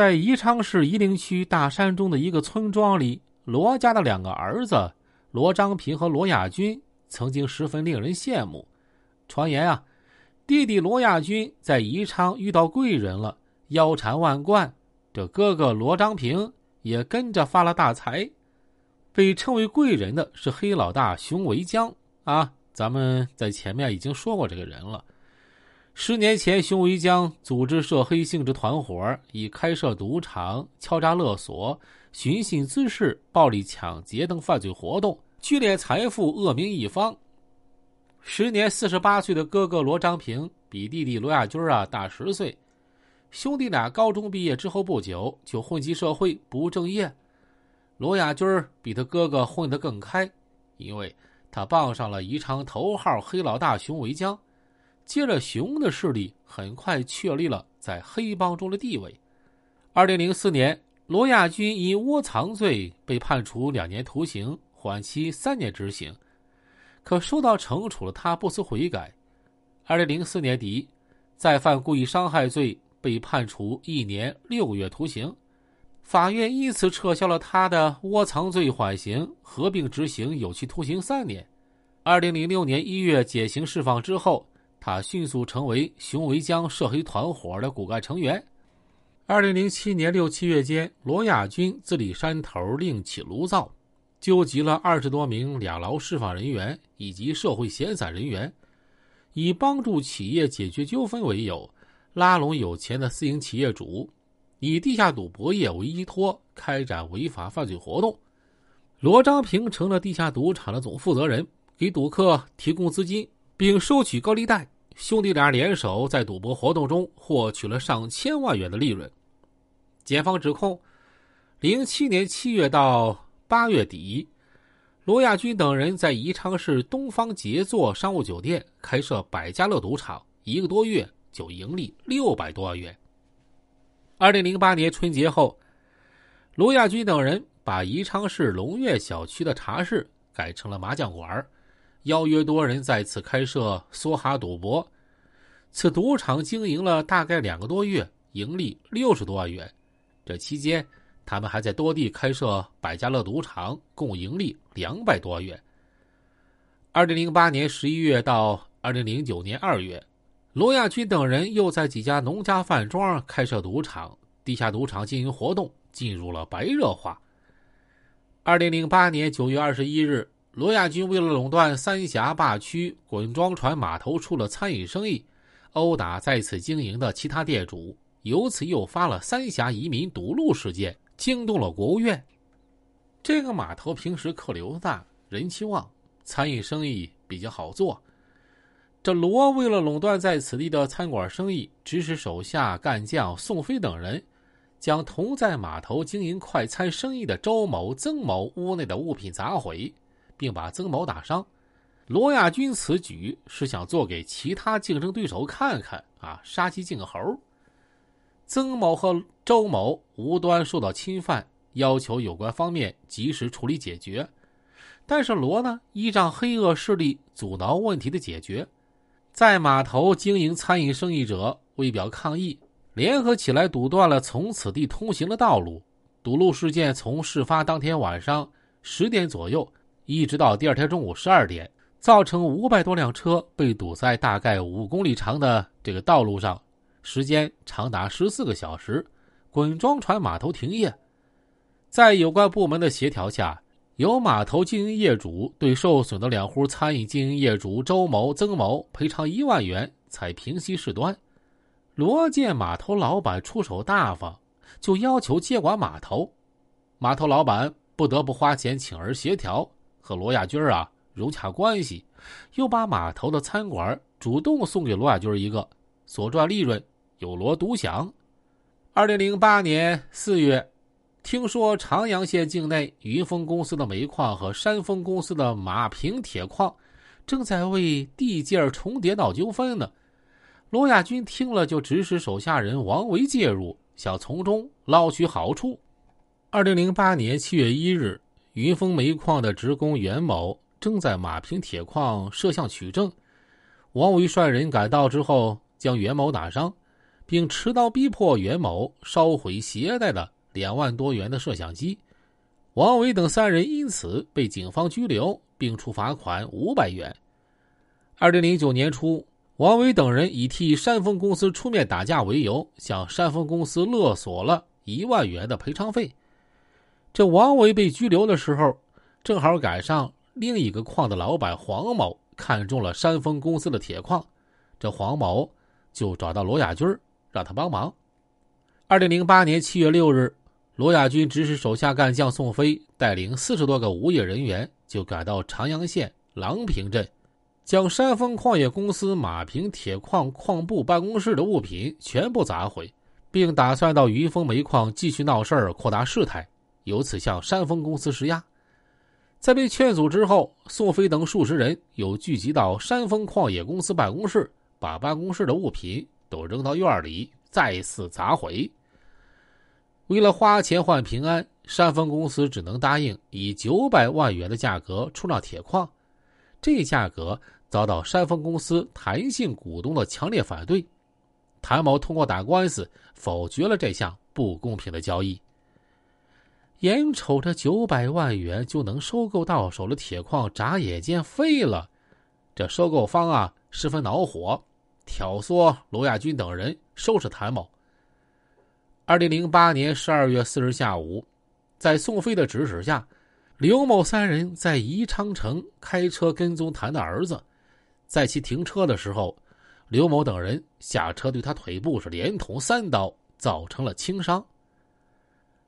在宜昌市夷陵区大山中的一个村庄里，罗家的两个儿子罗章平和罗亚军曾经十分令人羡慕。传言啊，弟弟罗亚军在宜昌遇到贵人了，腰缠万贯，这哥哥罗章平也跟着发了大财。被称为贵人的是黑老大熊维江啊，咱们在前面已经说过这个人了。十年前，熊维江组织涉黑性质团伙，以开设赌场、敲诈勒索、寻衅滋事、暴力抢劫等犯罪活动，聚敛财富，恶名一方。时年四十八岁的哥哥罗章平比弟弟罗亚军啊大十岁，兄弟俩高中毕业之后不久就混迹社会，不务正业。罗亚军比他哥哥混得更开，因为他傍上了宜昌头号黑老大熊维江。接着，熊的势力很快确立了在黑帮中的地位。二零零四年，罗亚军因窝藏罪被判处两年徒刑，缓期三年执行。可受到惩处的他不思悔改。二零零四年底，再犯故意伤害罪，被判处一年六个月徒刑。法院因此撤销了他的窝藏罪缓刑，合并执行有期徒刑三年。二零零六年一月减刑释放之后。他迅速成为熊维江涉黑团伙的骨干成员。二零零七年六七月间，罗亚军自立山头，另起炉灶，纠集了二十多名两劳释放人员以及社会闲散人员，以帮助企业解决纠纷为由，拉拢有钱的私营企业主，以地下赌博业为依托，开展违法犯罪活动。罗章平成了地下赌场的总负责人，给赌客提供资金。并收取高利贷，兄弟俩联手在赌博活动中获取了上千万元的利润。检方指控，零七年七月到八月底，罗亚军等人在宜昌市东方杰作商务酒店开设百家乐赌场，一个多月就盈利六百多万元。二零零八年春节后，罗亚军等人把宜昌市龙悦小区的茶室改成了麻将馆邀约多人在此开设梭哈赌博，此赌场经营了大概两个多月，盈利六十多万元。这期间，他们还在多地开设百家乐赌场，共盈利两百多万元。二零零八年十一月到二零零九年二月，罗亚军等人又在几家农家饭庄开设赌场，地下赌场经营活动进入了白热化。二零零八年九月二十一日。罗亚军为了垄断三峡坝区滚装船码头处的餐饮生意，殴打在此经营的其他店主，由此诱发了三峡移民堵路事件，惊动了国务院。这个码头平时客流大，人气旺，餐饮生意比较好做。这罗为了垄断在此地的餐馆生意，指使手下干将宋飞等人，将同在码头经营快餐生意的周某、曾某屋内的物品砸毁。并把曾某打伤，罗亚军此举是想做给其他竞争对手看看啊，杀鸡儆猴。曾某和周某无端受到侵犯，要求有关方面及时处理解决。但是罗呢，依仗黑恶势力阻挠问题的解决。在码头经营餐饮生意者为表抗议，联合起来堵断了从此地通行的道路。堵路事件从事发当天晚上十点左右。一直到第二天中午十二点，造成五百多辆车被堵在大概五公里长的这个道路上，时间长达十四个小时，滚装船码头停业。在有关部门的协调下，由码头经营业主对受损的两户餐饮经营业主周某、曾某赔偿一万元，才平息事端。罗建码头老板出手大方，就要求接管码头，码头老板不得不花钱请人协调。和罗亚军啊融洽关系，又把码头的餐馆主动送给罗亚军一个，所赚利润有罗独享。二零零八年四月，听说长阳县境内云峰公司的煤矿和山峰公司的马坪铁矿正在为地界重叠闹纠纷呢。罗亚军听了，就指使手下人王维介入，想从中捞取好处。二零零八年七月一日。云峰煤矿的职工袁某正在马坪铁矿摄像取证，王维率人赶到之后，将袁某打伤，并持刀逼迫袁某烧毁携带的两万多元的摄像机。王伟等三人因此被警方拘留，并处罚款五百元。二零零九年初，王伟等人以替山峰公司出面打架为由，向山峰公司勒索了一万元的赔偿费。这王伟被拘留的时候，正好赶上另一个矿的老板黄某看中了山峰公司的铁矿，这黄某就找到罗亚军让他帮忙。二零零八年七月六日，罗亚军指使手下干将宋飞带领四十多个无业人员，就赶到长阳县郎平镇，将山峰矿业公司马平铁矿矿部办公室的物品全部砸毁，并打算到云峰煤矿继续闹事儿，扩大事态，由此向山峰公司施压。在被劝阻之后，宋飞等数十人又聚集到山峰矿业公司办公室，把办公室的物品都扔到院里，再次砸毁。为了花钱换平安，山峰公司只能答应以九百万元的价格出让铁矿。这价格遭到山峰公司谭姓股东的强烈反对，谭某通过打官司否决了这项不公平的交易。眼瞅着九百万元就能收购到手的铁矿，眨眼间废了，这收购方啊十分恼火，挑唆罗亚军等人收拾谭某。二零零八年十二月四日下午，在宋飞的指使下，刘某三人在宜昌城开车跟踪谭的儿子，在其停车的时候，刘某等人下车对他腿部是连捅三刀，造成了轻伤。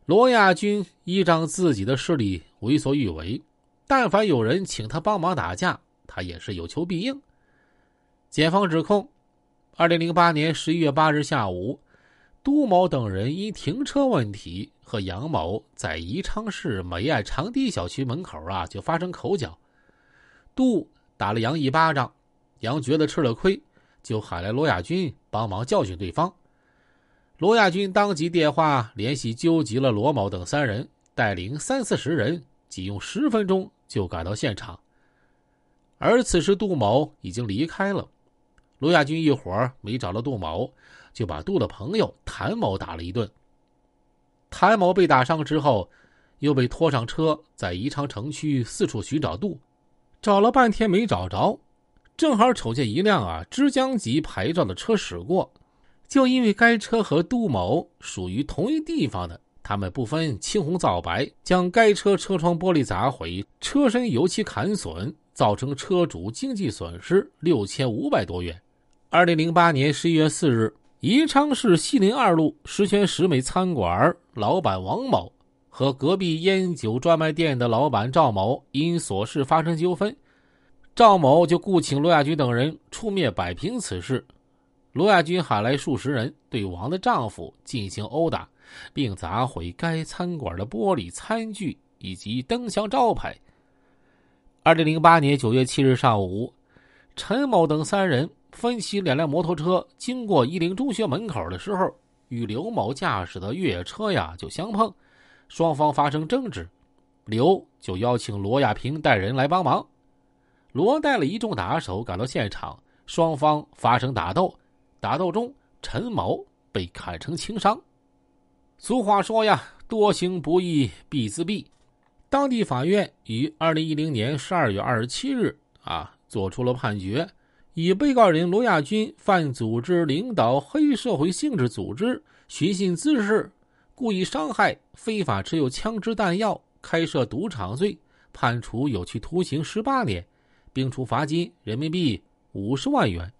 罗亚军依仗自己的势力为所欲为，但凡有人请他帮忙打架，他也是有求必应。检方指控，二零零八年十一月八日下午。杜某等人因停车问题和杨某在宜昌市美爱长堤小区门口啊就发生口角，杜打了杨一巴掌，杨觉得吃了亏，就喊来罗亚军帮忙教训对方。罗亚军当即电话联系纠集了罗某等三人，带领三四十人，仅用十分钟就赶到现场。而此时杜某已经离开了，罗亚军一伙没找到杜某。就把杜的朋友谭某打了一顿。谭某被打伤之后，又被拖上车，在宜昌城区四处寻找杜，找了半天没找着，正好瞅见一辆啊枝江籍牌照的车驶过，就因为该车和杜某属于同一地方的，他们不分青红皂白，将该车车窗玻璃砸毁，车身油漆砍损，造成车主经济损失六千五百多元。二零零八年十一月四日。宜昌市西陵二路十全十美餐馆老板王某和隔壁烟酒专卖店的老板赵某因琐事发生纠纷，赵某就雇请罗亚军等人出面摆平此事。罗亚军喊来数十人对王的丈夫进行殴打，并砸毁该餐馆的玻璃餐具以及灯箱招牌。二零零八年九月七日上午，陈某等三人。分骑两辆摩托车经过一零中学门口的时候，与刘某驾驶的越野车呀就相碰，双方发生争执，刘就邀请罗亚平带人来帮忙，罗带了一众打手赶到现场，双方发生打斗，打斗中陈某被砍成轻伤。俗话说呀，多行不义必自毙。当地法院于二零一零年十二月二十七日啊作出了判决。以被告人罗亚军犯组织领导黑社会性质组织、寻衅滋事、故意伤害、非法持有枪支弹药、开设赌场罪，判处有期徒刑十八年，并处罚金人民币五十万元。